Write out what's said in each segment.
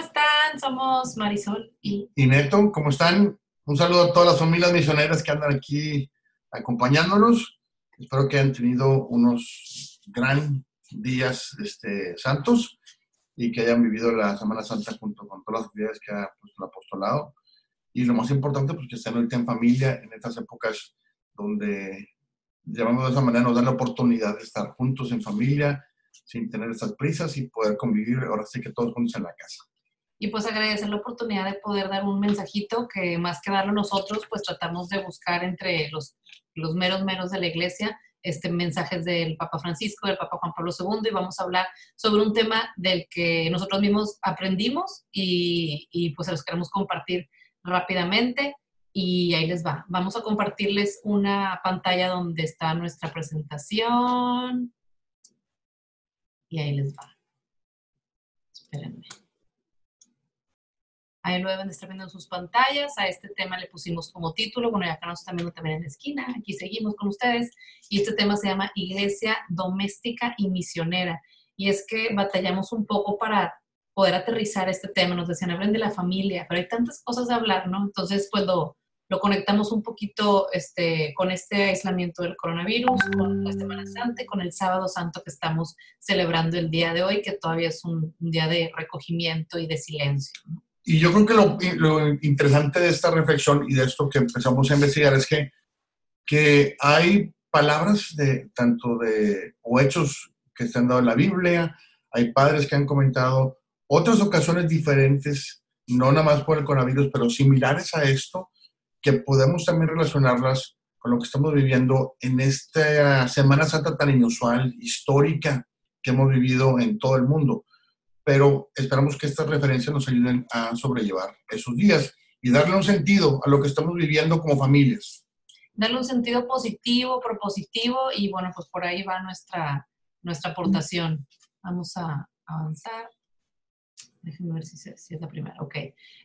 ¿cómo están? Somos Marisol y... Neto, ¿cómo están? Un saludo a todas las familias misioneras que andan aquí acompañándonos. Espero que hayan tenido unos gran días este, santos y que hayan vivido la Semana Santa junto con todas las actividades que ha puesto el apostolado. Y lo más importante, pues que estén ahorita en familia en estas épocas donde, llamamos de esa manera, nos dan la oportunidad de estar juntos en familia, sin tener estas prisas y poder convivir ahora sí que todos juntos en la casa. Y pues agradecer la oportunidad de poder dar un mensajito que más que darlo nosotros, pues tratamos de buscar entre los, los meros meros de la iglesia este, mensajes del Papa Francisco, del Papa Juan Pablo II, y vamos a hablar sobre un tema del que nosotros mismos aprendimos y, y pues se los queremos compartir rápidamente. Y ahí les va. Vamos a compartirles una pantalla donde está nuestra presentación. Y ahí les va. Espérenme. Ahí lo deben de estar viendo en sus pantallas. A este tema le pusimos como título. Bueno, ya acá nos están viendo también en la esquina. Aquí seguimos con ustedes. Y este tema se llama Iglesia Doméstica y Misionera. Y es que batallamos un poco para poder aterrizar este tema. Nos decían, hablen de la familia, pero hay tantas cosas de hablar, ¿no? Entonces, pues lo, conectamos un poquito este, con este aislamiento del coronavirus, con la Semana Santa, con el Sábado Santo que estamos celebrando el día de hoy, que todavía es un, día de recogimiento y de silencio. Y yo creo que lo, lo, interesante de esta reflexión y de esto que empezamos a investigar es que, que hay palabras de tanto de o hechos que se han dado en la Biblia, hay padres que han comentado otras ocasiones diferentes, no nada más por el coronavirus, pero similares a esto, que podemos también relacionarlas con lo que estamos viviendo en esta Semana Santa tan inusual, histórica, que hemos vivido en todo el mundo. Pero esperamos que estas referencias nos ayuden a sobrellevar esos días y darle un sentido a lo que estamos viviendo como familias. Darle un sentido positivo, propositivo y bueno, pues por ahí va nuestra, nuestra aportación. Vamos a avanzar. Déjenme ver si, es la primera. Ok.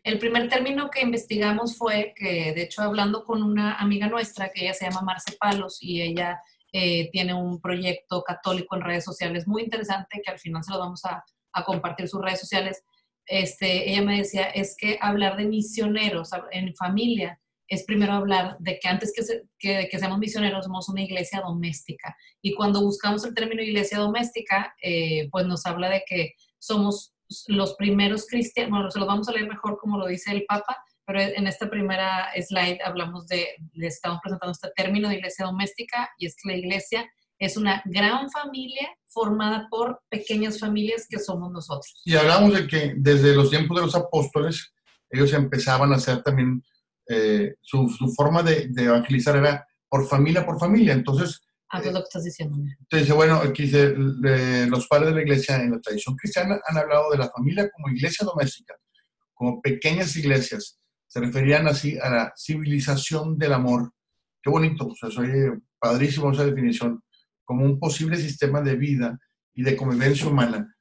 El primer término que investigamos fue que, de hecho, hablando con una amiga nuestra, que ella se llama Marce Palos y ella eh, tiene un proyecto católico en redes sociales muy interesante que al final se lo vamos a, a compartir sus redes sociales. Este, ella me decía, es que hablar de misioneros en familia es primero hablar de que antes que, que, que, seamos misioneros somos una iglesia doméstica. Y cuando buscamos el término iglesia doméstica, eh, pues nos habla de que somos los primeros cristianos, bueno, se los vamos a leer mejor como lo dice el Papa, pero en esta primera slide hablamos de, le estamos presentando este término de iglesia doméstica y es que la iglesia es una gran familia formada por pequeñas familias que somos nosotros. Y hablamos de que desde los tiempos de los apóstoles, ellos empezaban a hacer también, eh, su, su, forma de, de, evangelizar era por familia por familia. Entonces, Ah, pues lo que estás diciendo. Entonces, bueno, aquí dice, los padres de la iglesia en la tradición cristiana han hablado de la familia como iglesia doméstica, como pequeñas iglesias. Se referían así a la civilización del amor. Qué bonito, o sea, soy padrísimo esa definición, como un posible sistema de vida y de convivencia humana.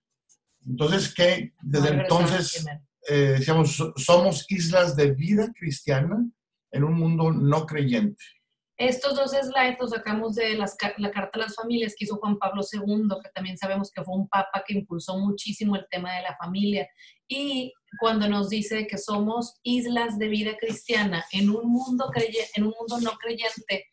Entonces, ¿qué? Desde entonces, eh, decíamos, somos islas de vida cristiana en un mundo no creyente. Estos dos slides los sacamos de las, la Carta a las Familias que hizo Juan Pablo II, que también sabemos que fue un papa que impulsó muchísimo el tema de la familia. Y cuando nos dice que somos islas de vida cristiana en un mundo, en un mundo no creyente,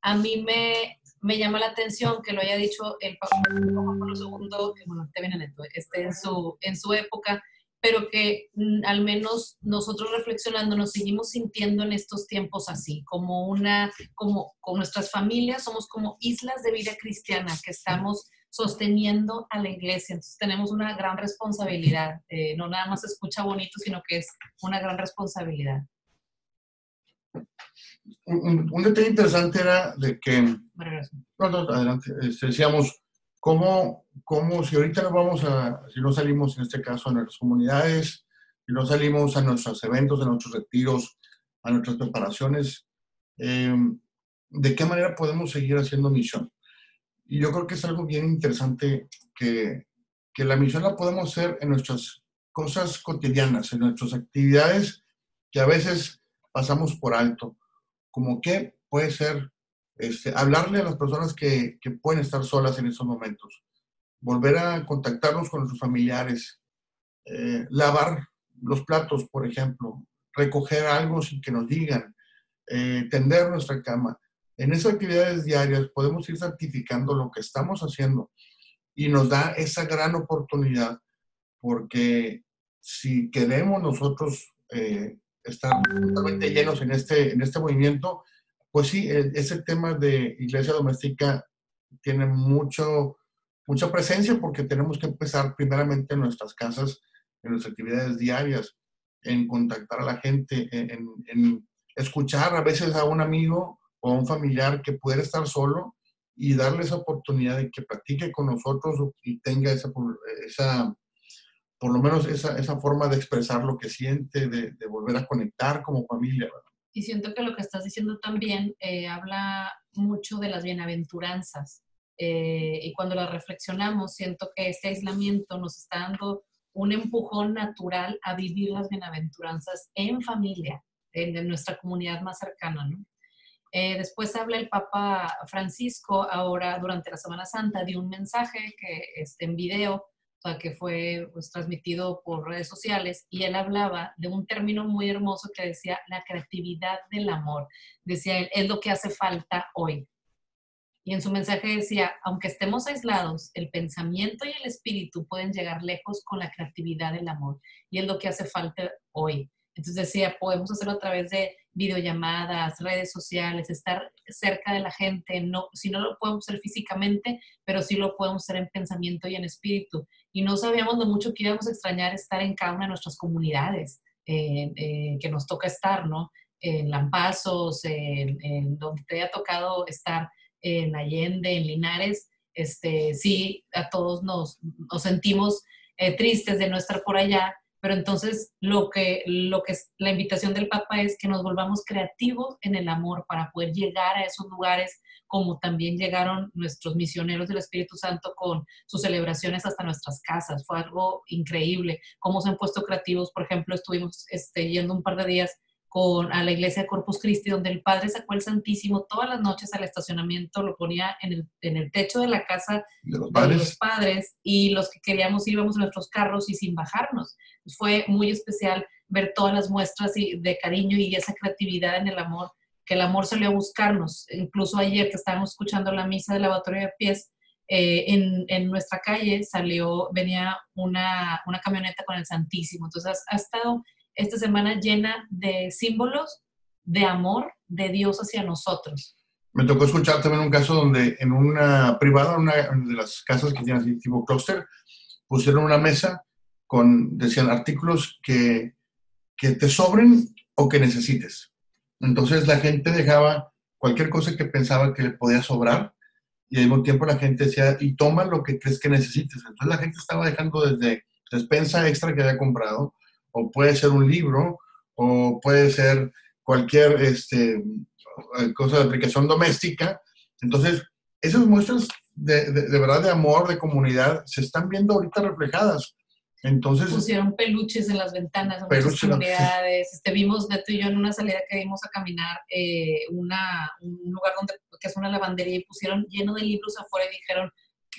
a mí me, me llama la atención que lo haya dicho el Papa Pablo II, que bueno, te viene este, en, su, en su época, pero que mm, al menos nosotros reflexionando nos seguimos sintiendo en estos tiempos así, como una, como con nuestras familias somos como islas de vida cristiana que estamos sosteniendo a la iglesia. Entonces tenemos una gran responsabilidad. Eh, no nada más se escucha bonito, sino que es una gran responsabilidad. Un, un detalle interesante era de que... No, no, adelante. Este, decíamos, ¿Cómo, cómo si ahorita no vamos a, si no salimos en este caso a nuestras comunidades, si no salimos a nuestros eventos, a nuestros retiros, a nuestras preparaciones, eh, ¿de qué manera podemos seguir haciendo misión? Y yo creo que es algo bien interesante que, que la misión la podemos hacer en nuestras cosas cotidianas, en nuestras actividades que a veces pasamos por alto, como que puede ser este, hablarle a las personas que, que, pueden estar solas en esos momentos, volver a contactarnos con nuestros familiares, eh, lavar los platos, por ejemplo, recoger algo sin que nos digan, eh, tender nuestra cama. En esas actividades diarias podemos ir certificando lo que estamos haciendo y nos da esa gran oportunidad porque si queremos nosotros eh, estar totalmente llenos en este, en este movimiento, pues sí, ese tema de iglesia doméstica tiene mucho, mucha presencia porque tenemos que empezar primeramente en nuestras casas, en nuestras actividades diarias, en contactar a la gente, en, escuchar a veces a un amigo o a un familiar que puede estar solo y darle esa oportunidad de que practique con nosotros y tenga esa por lo menos esa, esa forma de expresar lo que siente, de, volver a conectar como familia. Y siento que lo que estás diciendo también eh, habla mucho de las bienaventuranzas. Eh, y cuando las reflexionamos, siento que este aislamiento nos está dando un empujón natural a vivir las bienaventuranzas en familia, en, nuestra comunidad más cercana. ¿no? Eh, después habla el Papa Francisco ahora durante la Semana Santa de un mensaje que este, en video que fue pues, transmitido por redes sociales, y él hablaba de un término muy hermoso que decía la creatividad del amor. Decía él, es lo que hace falta hoy. Y en su mensaje decía, aunque estemos aislados, el pensamiento y el espíritu pueden llegar lejos con la creatividad del amor. Y es lo que hace falta hoy. Entonces decía, podemos hacerlo a través de videollamadas, redes sociales, estar cerca de la gente. No, si no lo podemos hacer físicamente, pero sí lo podemos hacer en pensamiento y en espíritu. Y no sabíamos lo mucho que íbamos a extrañar estar en cada una de nuestras comunidades eh, que nos toca estar, ¿no? En Lampazos, en, donde te haya tocado estar, en Allende, en Linares. Este, sí, a todos nos, nos sentimos eh, tristes de no estar por allá, pero entonces lo que, lo que la invitación del Papa es que nos volvamos creativos en el amor para poder llegar a esos lugares como también llegaron nuestros misioneros del Espíritu Santo con sus celebraciones hasta nuestras casas. Fue algo increíble, cómo se han puesto creativos. Por ejemplo, estuvimos este, yendo un par de días con, a la iglesia de Corpus Christi, donde el Padre sacó el Santísimo todas las noches al estacionamiento, lo ponía en el, en el techo de la casa de los, padres. los, padres. y los que queríamos íbamos en nuestros carros y sin bajarnos. Fue muy especial ver todas las muestras de cariño y esa creatividad en el amor, que el amor salió a buscarnos. Incluso ayer que estábamos escuchando la misa del lavatorio de pies, eh, en, en, nuestra calle salió, venía una, una camioneta con el Santísimo. Entonces ha estado esta semana llena de símbolos de amor de Dios hacia nosotros. Me tocó escuchar también un caso donde en una privada, una de las casas que tiene así tipo clúster, pusieron una mesa con, decían, artículos que, que te sobren o que necesites. Entonces la gente dejaba cualquier cosa que pensaba que le podía sobrar y al mismo tiempo la gente decía, y toma lo que crees que necesites. Entonces la gente estaba dejando desde despensa extra que había comprado o puede ser un libro, o puede ser cualquier este, cosa de aplicación doméstica. Entonces, esas muestras de, de, verdad de amor, de comunidad, se están viendo ahorita reflejadas. Entonces, pusieron peluches en las ventanas en muchas comunidades. Este, vimos, Neto y yo, en una salida que vimos a caminar, eh, una, un lugar donde, que es una lavandería, y pusieron lleno de libros afuera y dijeron,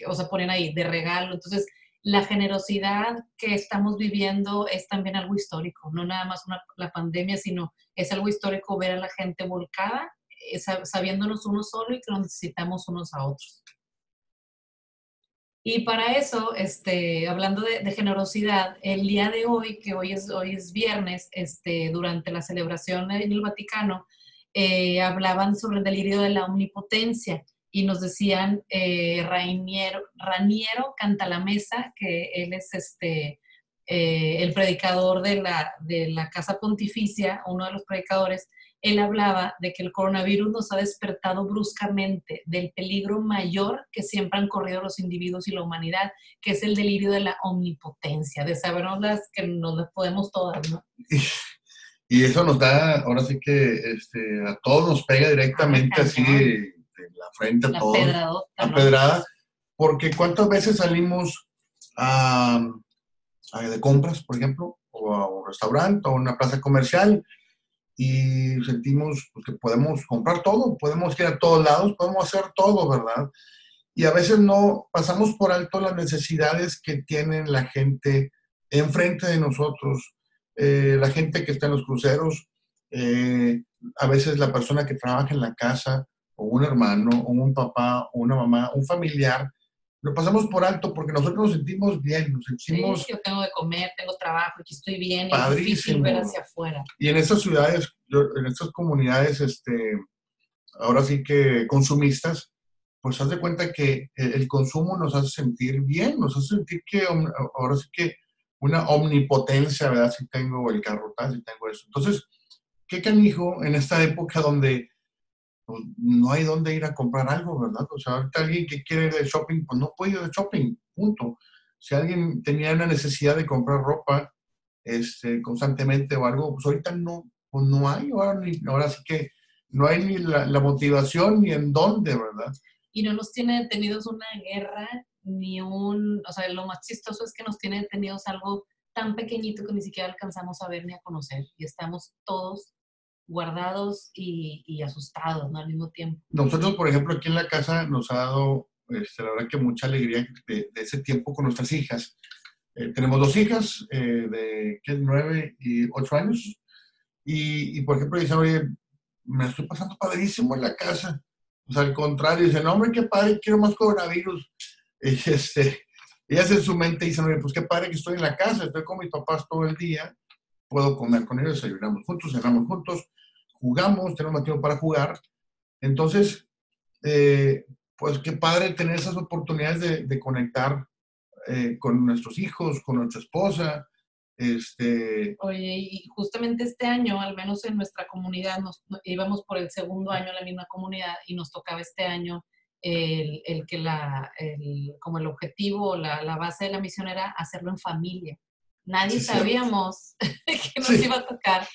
o sea, ponen ahí, de regalo. Entonces, la generosidad que estamos viviendo es también algo histórico, no nada más la pandemia, sino es algo histórico ver a la gente volcada, eh, sabiéndonos uno solo y que nos necesitamos unos a otros. Y para eso, este, hablando de, generosidad, el día de hoy, que hoy es, hoy es viernes, este, durante la celebración en el Vaticano, eh, hablaban sobre el delirio de la omnipotencia y nos decían eh, Rainiero, Raniero Cantalamesa, que él es este, eh, el predicador de la, de la Casa Pontificia, uno de los predicadores, él hablaba de que el coronavirus nos ha despertado bruscamente del peligro mayor que siempre han corrido los individuos y la humanidad, que es el delirio de la omnipotencia, de sabernos las que nos las podemos todas, ¿no? Y eso nos da, ahora sí que este, a todos nos pega directamente así la frente a todos, la pedrada, porque cuántas veces salimos a, de compras, por ejemplo, o a un restaurante o a una plaza comercial y sentimos pues, que podemos comprar todo, podemos ir a todos lados, podemos hacer todo, ¿verdad? Y a veces no pasamos por alto las necesidades que tiene la gente enfrente de nosotros eh, la gente que está en los cruceros, eh, a veces la persona que trabaja en la casa, o un hermano, o un papá, o una mamá, un familiar, lo pasamos por alto porque nosotros nos sentimos bien, nos sentimos... Sí, yo tengo de comer, tengo trabajo, aquí estoy bien, padrísimo. es difícil ver hacia afuera. Y en estas ciudades, en estas comunidades, este, ahora sí que consumistas, pues haz de cuenta que el consumo nos hace sentir bien, nos hace sentir que ahora sí que una omnipotencia, ¿verdad? Si tengo el carro tal, si tengo eso. Entonces, ¿qué canijo en esta época donde no hay dónde ir a comprar algo, ¿verdad? O sea, ahorita alguien que quiere ir de shopping, pues no puede ir de shopping, punto. Si alguien tenía una necesidad de comprar ropa este, constantemente o algo, pues ahorita no, pues no hay, ahora, ahora sí que no hay ni la, la, motivación ni en dónde, ¿verdad? Y no nos tiene detenidos una guerra, ni un, o sea, lo más chistoso es que nos tiene detenidos algo tan pequeñito que ni siquiera alcanzamos a ver ni a conocer y estamos todos guardados y, asustados ¿no? al mismo tiempo. Nosotros, por ejemplo, aquí en la casa nos ha dado, este, la verdad que mucha alegría de, ese tiempo con nuestras hijas. Eh, tenemos dos hijas eh, de ¿qué, 9 y 8 años y, y, por ejemplo, dicen, oye, me estoy pasando padrísimo en la casa. O sea, al contrario, dicen, hombre, qué padre, quiero más coronavirus. Y este, ellas en su mente dicen, oye, pues qué padre que estoy en la casa, estoy con mis papás todo el día, puedo comer con ellos, desayunamos juntos, cenamos juntos, jugamos, tenemos tiempo para jugar. Entonces, eh, pues qué padre tener esas oportunidades de, conectar eh, con nuestros hijos, con nuestra esposa. Este... Oye, y justamente este año, al menos en nuestra comunidad, nos íbamos por el segundo año en la misma comunidad y nos tocaba este año el, el que la, el, como el objetivo, la, la, base de la misión era hacerlo en familia. Nadie sabíamos que nos iba a tocar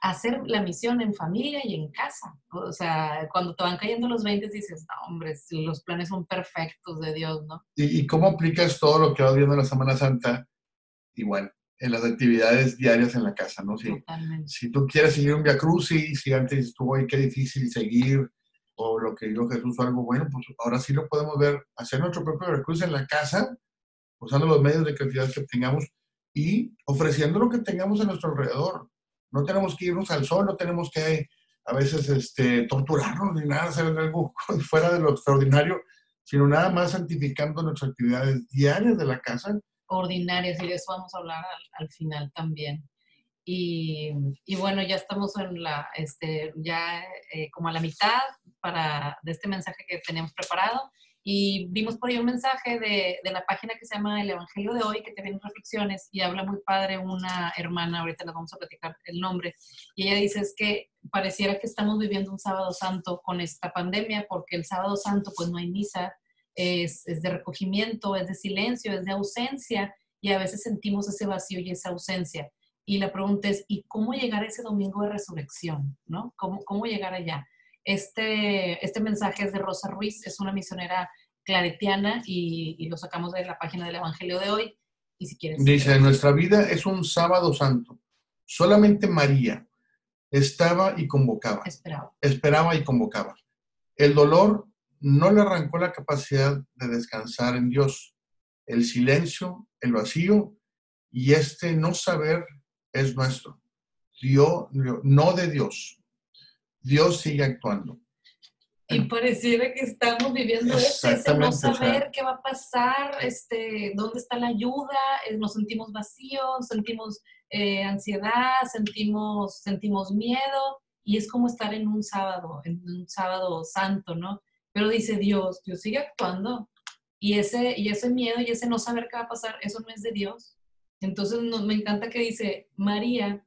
hacer la misión en familia y en casa. O sea, cuando te van cayendo los 20 dices, no, hombre, los planes son perfectos de Dios, ¿no? ¿Y, cómo aplicas todo lo que vas viendo en la Semana Santa? Y bueno, en las actividades diarias en la casa, ¿no? Si, si tú quieres seguir un Via Crucis, si antes estuvo ahí qué difícil seguir, o lo que dijo Jesús o algo bueno, pues ahora sí lo podemos ver, hacer nuestro propio Via Crucis en la casa, usando los medios de creatividad que tengamos y ofreciendo lo que tengamos a nuestro alrededor. No tenemos que irnos al sol, no tenemos que a veces este, torturarnos ni nada, hacer algo fuera de lo extraordinario, sino nada más santificando nuestras actividades diarias de la casa. Ordinarias, y de eso vamos a hablar al, final también. Y, y, bueno, ya estamos en la, este, ya eh, como a la mitad para, de este mensaje que teníamos preparado. Y vimos por ahí un mensaje de, de, la página que se llama El Evangelio de hoy, que tiene reflexiones y habla muy padre una hermana, ahorita les vamos a platicar el nombre, y ella dice es que pareciera que estamos viviendo un sábado santo con esta pandemia, porque el sábado santo pues no hay misa, es, es de recogimiento, es de silencio, es de ausencia, y a veces sentimos ese vacío y esa ausencia. Y la pregunta es, ¿y cómo llegar a ese domingo de resurrección? ¿no? ¿Cómo, cómo llegar allá? Este, este mensaje es de Rosa Ruiz, es una misionera claretiana y, lo sacamos de la página del Evangelio de hoy. Y si quieres. Dice, nuestra vida es un sábado santo. Solamente María estaba y convocaba. Esperaba. Esperaba y convocaba. El dolor no le arrancó la capacidad de descansar en Dios. El silencio, el vacío y este no saber es nuestro. Dios, no de Dios. Dios sigue actuando. Y pareciera que estamos viviendo ese, no saber qué va a pasar, este, dónde está la ayuda, eh, nos sentimos vacíos, sentimos eh, ansiedad, sentimos, sentimos miedo, y es como estar en un sábado, en un sábado santo, ¿no? Pero dice Dios, Dios sigue actuando, y ese, y ese miedo y ese no saber qué va a pasar, eso no es de Dios. Entonces me encanta que dice, María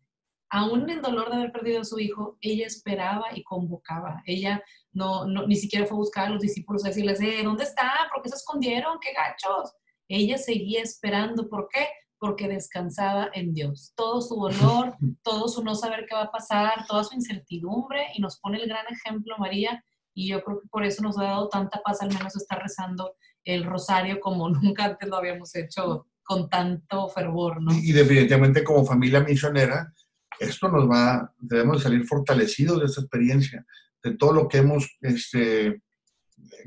aún en el dolor de haber perdido a su hijo, ella esperaba y convocaba. Ella no, ni siquiera fue a buscar a los discípulos a decirles, eh, ¿dónde está? ¿Por qué se escondieron? ¡Qué gachos! Ella seguía esperando. ¿Por qué? Porque descansaba en Dios. Todo su dolor, todo su no saber qué va a pasar, toda su incertidumbre, y nos pone el gran ejemplo María, y yo creo que por eso nos ha dado tanta paz al menos estar rezando el rosario como nunca antes lo habíamos hecho con tanto fervor, ¿no? Y, y definitivamente como familia misionera, esto nos va, debemos salir fortalecidos de esta experiencia, de todo lo que hemos este,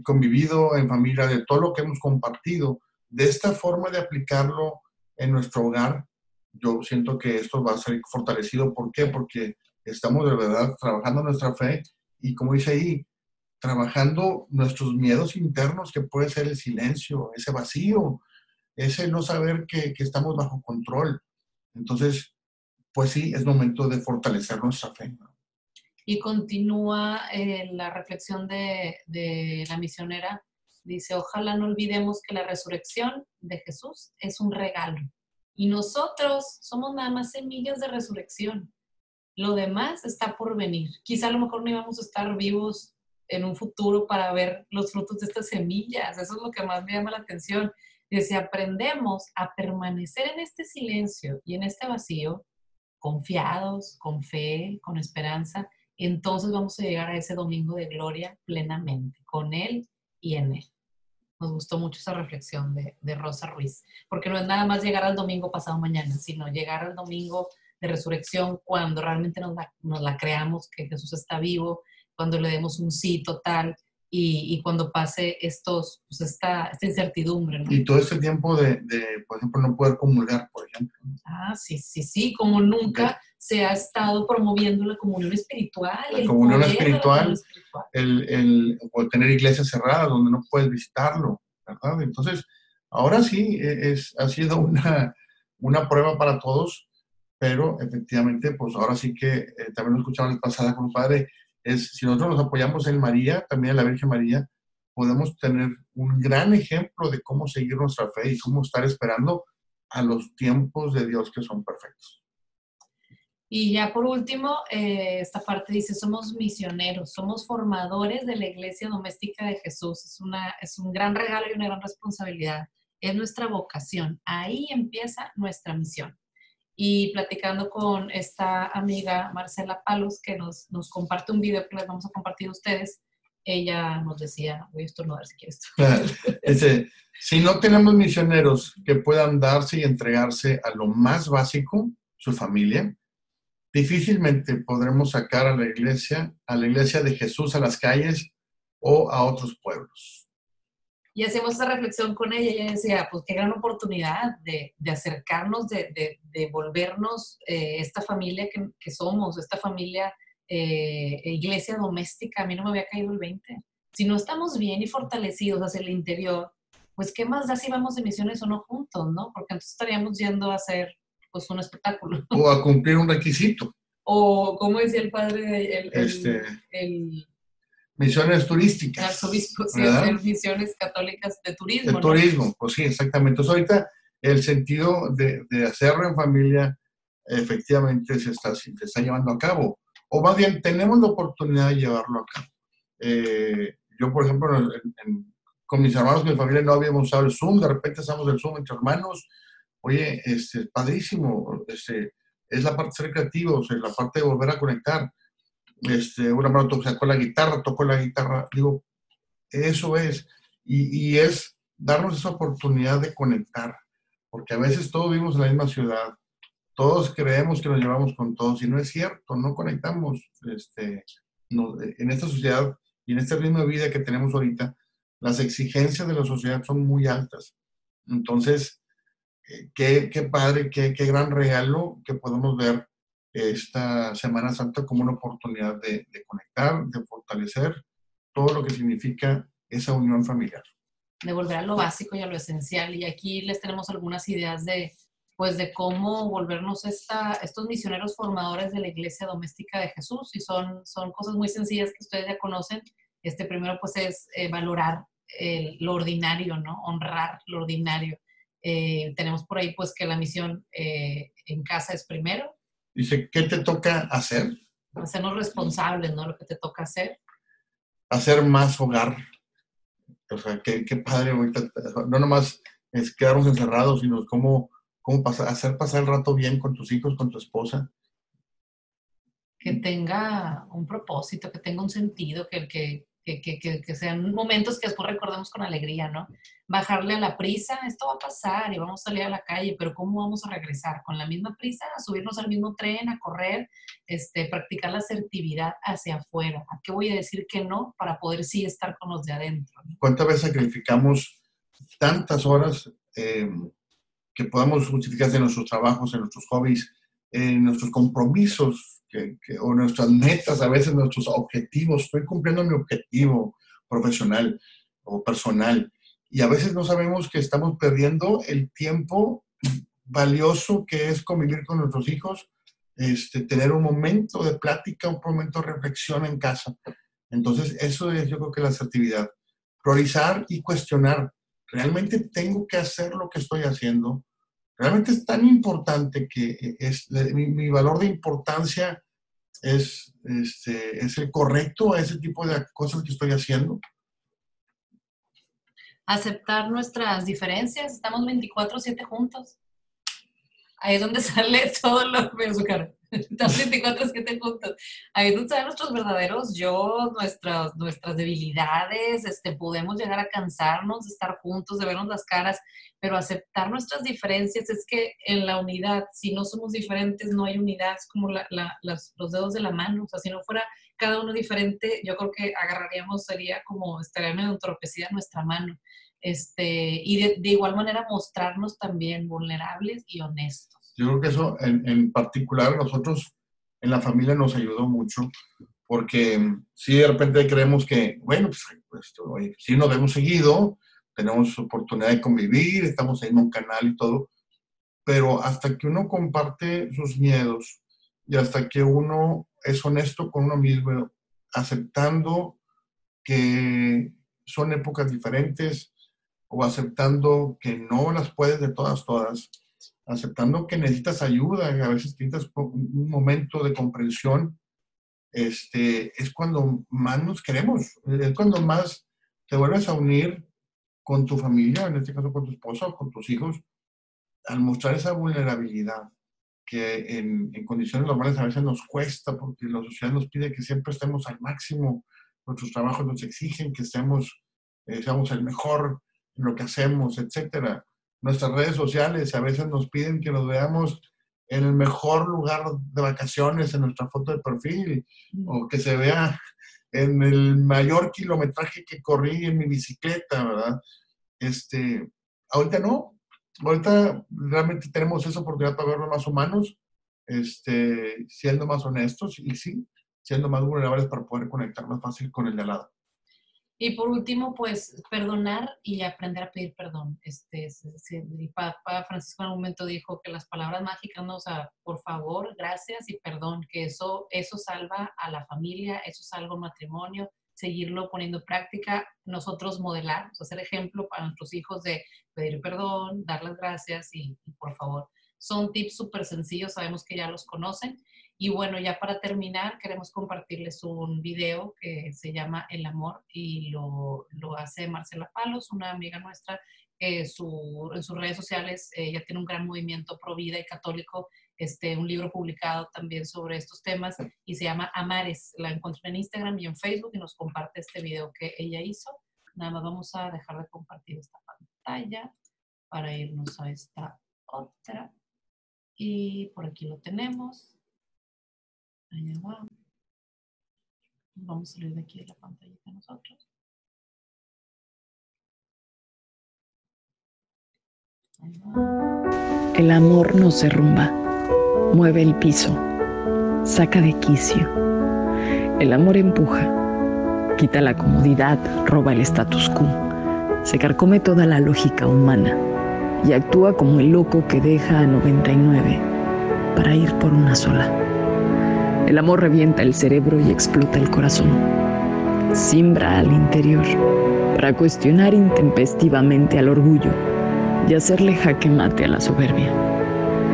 convivido en familia, de todo lo que hemos compartido, de esta forma de aplicarlo en nuestro hogar, yo siento que esto va a ser fortalecido. ¿Por qué? Porque estamos de verdad trabajando nuestra fe y como dice ahí, trabajando nuestros miedos internos, que puede ser el silencio, ese vacío, ese no saber que, que estamos bajo control. Entonces, pues sí, es momento de fortalecer nuestra fe. Y continúa eh, la reflexión de, de la misionera. Dice, ojalá no olvidemos que la resurrección de Jesús es un regalo. Y nosotros somos nada más semillas de resurrección. Lo demás está por venir. Quizá a lo mejor no íbamos a estar vivos en un futuro para ver los frutos de estas semillas. Eso es lo que más me llama la atención. Y si aprendemos a permanecer en este silencio y en este vacío, confiados, con fe, con esperanza, entonces vamos a llegar a ese domingo de gloria plenamente, con Él y en Él. Nos gustó mucho esa reflexión de, Rosa Ruiz, porque no es nada más llegar al domingo pasado mañana, sino llegar al domingo de resurrección cuando realmente nos nos la creamos, que Jesús está vivo, cuando le demos un sí total y, y cuando pase estos, pues esta, esta incertidumbre. Y todo este tiempo de, de, por ejemplo, no poder comulgar, por ejemplo. Ah, sí, sí, sí, como nunca se ha estado promoviendo la comunión espiritual. La comunión espiritual, el, el, o tener iglesias cerradas donde no puedes visitarlo, ¿verdad? Entonces, ahora sí, e, es, ha sido una, una prueba para todos, pero efectivamente, pues ahora sí que eh, también lo escuchaba el pasada con padre, es si nosotros nos apoyamos en María, también en la Virgen María, podemos tener un gran ejemplo de cómo seguir nuestra fe y cómo estar esperando a los tiempos de Dios que son perfectos. Y ya por último, eh, esta parte dice, somos misioneros, somos formadores de la iglesia doméstica de Jesús. Es, una, es un gran regalo y una gran responsabilidad. Es nuestra vocación. Ahí empieza nuestra misión y platicando con esta amiga Marcela Palos, que nos, nos comparte un video que les vamos a compartir a ustedes, ella nos decía, voy a estornudar si quieres. Si no tenemos misioneros que puedan darse y entregarse a lo más básico, su familia, difícilmente podremos sacar a la iglesia, a la iglesia de Jesús a las calles o a otros pueblos y hacemos esa reflexión con ella y ella decía, pues qué gran oportunidad de, de acercarnos, de, de, volvernos eh, esta familia que, que, somos, esta familia eh, iglesia doméstica. A mí no me había caído el 20. Si no estamos bien y fortalecidos hacia el interior, pues qué más da si vamos de misiones o no juntos, ¿no? Porque entonces estaríamos yendo a hacer pues un espectáculo. O a cumplir un requisito. O como decía el padre, el, este... el misiones turísticas. Arzobispo, sí, misiones católicas de turismo. De turismo, pues sí, exactamente. Entonces ahorita el sentido de, de, hacerlo en familia efectivamente se está, se está llevando a cabo. O más bien, tenemos la oportunidad de llevarlo a cabo. Eh, yo, por ejemplo, con mis hermanos, mi familia no habíamos usado el Zoom, de repente estamos el Zoom entre hermanos. Oye, este, padrísimo, este, es la parte de ser creativos, es la parte de volver a conectar este, un hermano sacó la guitarra, tocó la guitarra, digo, eso es, y, y, es darnos esa oportunidad de conectar, porque a veces todos vivimos en la misma ciudad, todos creemos que nos llevamos con todos, y no es cierto, no conectamos, este, en esta sociedad y en este ritmo de vida que tenemos ahorita, las exigencias de la sociedad son muy altas. Entonces, eh, qué, qué padre, qué, qué gran regalo que podemos ver esta Semana Santa como una oportunidad de, conectar, de fortalecer todo lo que significa esa unión familiar. De volver a lo básico y a lo esencial. Y aquí les tenemos algunas ideas de, pues, de cómo volvernos esta, estos misioneros formadores de la Iglesia Doméstica de Jesús. Y son, son cosas muy sencillas que ustedes ya conocen. Este primero, pues, es eh, valorar lo ordinario, ¿no? Honrar lo ordinario. Eh, tenemos por ahí, pues, que la misión eh, en casa es primero, Dice, ¿qué te toca hacer? Hacernos responsables, ¿no? Lo que te toca hacer. Hacer más hogar. O sea, qué, qué padre ahorita. No nomás es quedarnos encerrados, sino cómo, cómo pasar, hacer pasar el rato bien con tus hijos, con tu esposa. Que tenga un propósito, que tenga un sentido, que, que, que, que, sean momentos que después recordemos con alegría, ¿no? Bajarle a la prisa, esto va a pasar y vamos a salir a la calle, pero ¿cómo vamos a regresar? ¿Con la misma prisa? ¿A subirnos al mismo tren, a correr, este, practicar la asertividad hacia afuera? ¿A qué voy a decir que no para poder sí estar con los de adentro? ¿Cuántas veces sacrificamos tantas horas em, que podamos justificarse en nuestros trabajos, en nuestros hobbies, en nuestros compromisos que, o nuestras metas, a veces nuestros objetivos. Estoy cumpliendo mi objetivo profesional o personal. Y a veces no sabemos que estamos perdiendo el tiempo valioso que es convivir con nuestros hijos, este, tener un momento de plática, un momento de reflexión en casa. Entonces, eso es yo creo que la asertividad. Priorizar y cuestionar. ¿Realmente tengo que hacer lo que estoy haciendo? ¿Realmente es tan importante que es, mi, valor de importancia es, este, es el correcto a ese tipo de cosas que estoy haciendo? Aceptar nuestras diferencias. Estamos 24/7 juntos. Ahí es donde sale todo lo que su cara. Estamos 24 7 juntos. Ahí donde nuestros verdaderos yo, nuestras, nuestras debilidades, este, podemos llegar a cansarnos de estar juntos, de vernos las caras, pero aceptar nuestras diferencias es que en la unidad, si no somos diferentes, no hay unidad, es como la, la, los dedos de la mano, o sea, si no fuera cada uno diferente, yo creo que agarraríamos, sería como, estaría medio entorpecida nuestra mano. Este, y de, igual manera mostrarnos también vulnerables y honestos. Yo creo que eso en, en particular nosotros en la familia nos ayudó mucho porque si de repente creemos que, bueno, pues, pues si nos hemos seguido, tenemos oportunidad de convivir, estamos en un canal y todo, pero hasta que uno comparte sus miedos y hasta que uno es honesto con uno mismo, aceptando que son épocas diferentes, o aceptando que no las puedes de todas, todas, aceptando que necesitas ayuda, a veces necesitas un momento de comprensión, este, es cuando más nos queremos, es cuando más te vuelves a unir con tu familia, en este caso con tu esposa o con tus hijos, al mostrar esa vulnerabilidad que en, en, condiciones normales a veces nos cuesta porque la sociedad nos pide que siempre estemos al máximo, nuestros trabajos nos exigen que seamos, eh, seamos el mejor, lo que hacemos, etcétera. Nuestras redes sociales a veces nos piden que nos veamos en el mejor lugar de vacaciones en nuestra foto de perfil o que se vea en el mayor kilometraje que corrí en mi bicicleta, ¿verdad? Este, ahorita no, ahorita realmente tenemos esa oportunidad para vernos más humanos, este, siendo más honestos y sí, siendo más vulnerables para poder conectar más fácil con el de al lado. Y por último, pues perdonar y aprender a pedir perdón. Este, el Papa Francisco en un momento dijo que las palabras mágicas, no, o por favor, gracias y perdón, que eso, eso salva a la familia, eso salva un matrimonio, seguirlo poniendo en práctica, nosotros modelar, ser ejemplo para nuestros hijos de pedir perdón, dar las gracias y, y por favor. Son tips súper sencillos, sabemos que ya los conocen y bueno, ya para terminar, queremos compartirles un video que se llama El Amor y lo, lo hace Marcela Palos, una amiga nuestra. su, en sus redes sociales ella tiene un gran movimiento pro vida y católico, este, un libro publicado también sobre estos temas y se llama Amares. La encontré en Instagram y en Facebook y nos comparte este video que ella hizo. Nada más vamos a dejar de compartir esta pantalla para irnos a esta otra. Y por aquí lo tenemos. Vamos a salir de aquí de la pantallita nosotros. El amor nos derrumba, mueve el piso, saca de quicio. El amor empuja, quita la comodidad, roba el status quo, se carcome toda la lógica humana. Y actúa como el loco que deja a 99 para ir por una sola. El amor revienta el cerebro y explota el corazón. Simbra al interior para cuestionar intempestivamente al orgullo y hacerle jaque mate a la soberbia.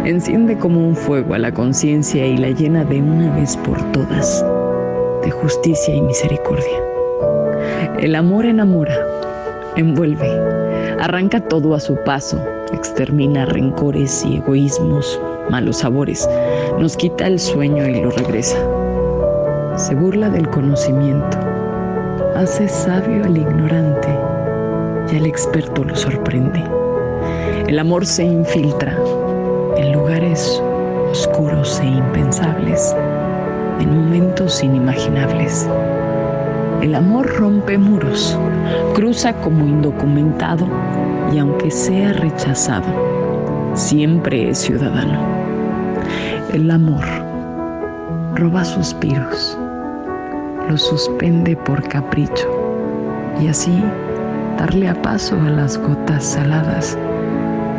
Enciende como un fuego a la conciencia y la llena de una vez por todas de justicia y misericordia. El amor enamora, envuelve, arranca todo a su paso, extermina rencores y egoísmos, malos sabores, nos quita el sueño y lo regresa. Se burla del conocimiento, hace sabio al ignorante y al experto lo sorprende. El amor se infiltra en lugares oscuros e impensables, en momentos inimaginables. El amor rompe muros, cruza como indocumentado y aunque sea rechazado, siempre es ciudadano. El amor roba suspiros, los suspende por capricho y así darle a paso a las gotas saladas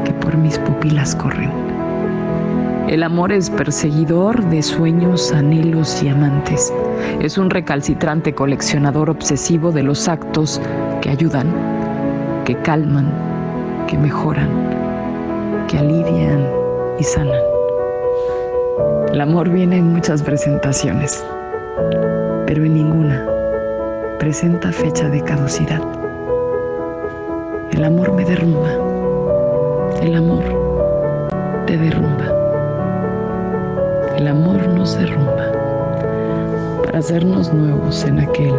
que por mis pupilas corren. El amor es perseguidor de sueños, anhelos y amantes. Es un recalcitrante coleccionador obsesivo de los actos que ayudan, que calman, que mejoran, que alivian y sanan. El amor viene en muchas presentaciones, pero en ninguna presenta fecha de caducidad. El amor me derrumba. El amor te derrumba. El amor nos derrumba para hacernos nuevos en aquel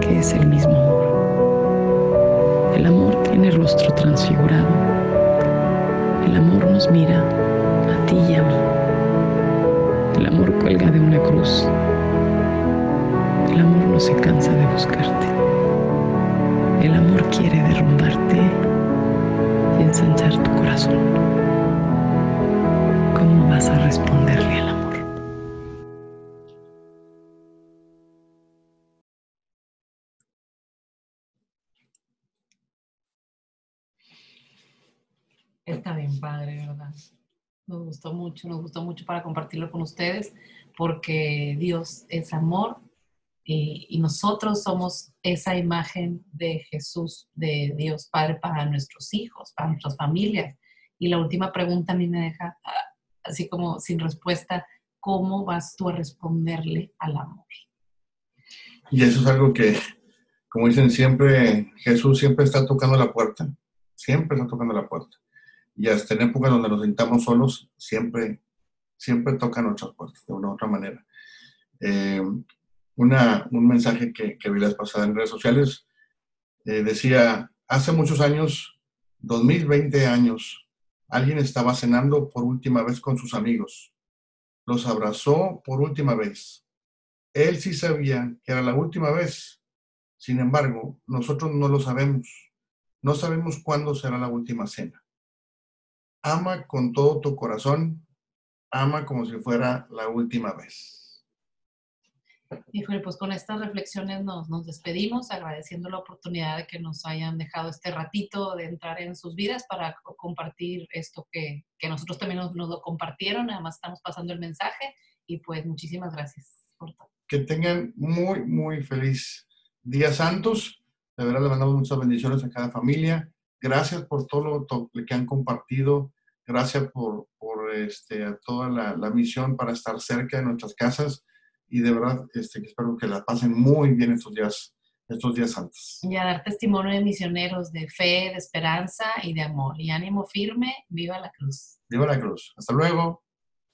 que es el mismo amor. El amor tiene rostro transfigurado. El amor nos mira a ti y a mí. El amor cuelga de una cruz. El amor no se cansa de buscarte. El amor quiere derrumbarte y ensanchar tu corazón. ¿Cómo vas a responderle gustó mucho, nos gustó mucho para compartirlo con ustedes, porque Dios es amor y, nosotros somos esa imagen de Jesús, de Dios Padre para nuestros hijos, para nuestras familias. Y la última pregunta a mí me deja ah, así como sin respuesta, ¿cómo vas tú a responderle al amor? Y eso es algo que, como dicen siempre, Jesús siempre está tocando la puerta, siempre está tocando la puerta. Y hasta en épocas donde nos sentamos solos, siempre, siempre toca nuestras puertas de una u otra manera. Eh, un mensaje que, vi las pasadas en redes sociales. Eh, decía, hace muchos años, 2020 años, alguien estaba cenando por última vez con sus amigos. Los abrazó por última vez. Él sí sabía que era la última vez. Sin embargo, nosotros no lo sabemos. No sabemos cuándo será la última cena. Ama con todo tu corazón. Ama como si fuera la última vez. Híjole, pues con estas reflexiones nos, nos, despedimos, agradeciendo la oportunidad de que nos hayan dejado este ratito de entrar en sus vidas para compartir esto que, que nosotros también nos, nos, lo compartieron. Además, estamos pasando el mensaje y pues muchísimas gracias por todo. Que tengan muy, muy feliz Día Santos. De verdad, le mandamos muchas bendiciones a cada familia. Gracias por todo lo que han compartido. Gracias por, por este, a toda la, la misión para estar cerca de nuestras casas y de verdad este, espero que la pasen muy bien estos días, estos días santos. Y a dar testimonio de misioneros de fe, de esperanza y de amor. Y ánimo firme, viva la cruz. Viva la cruz. Hasta luego.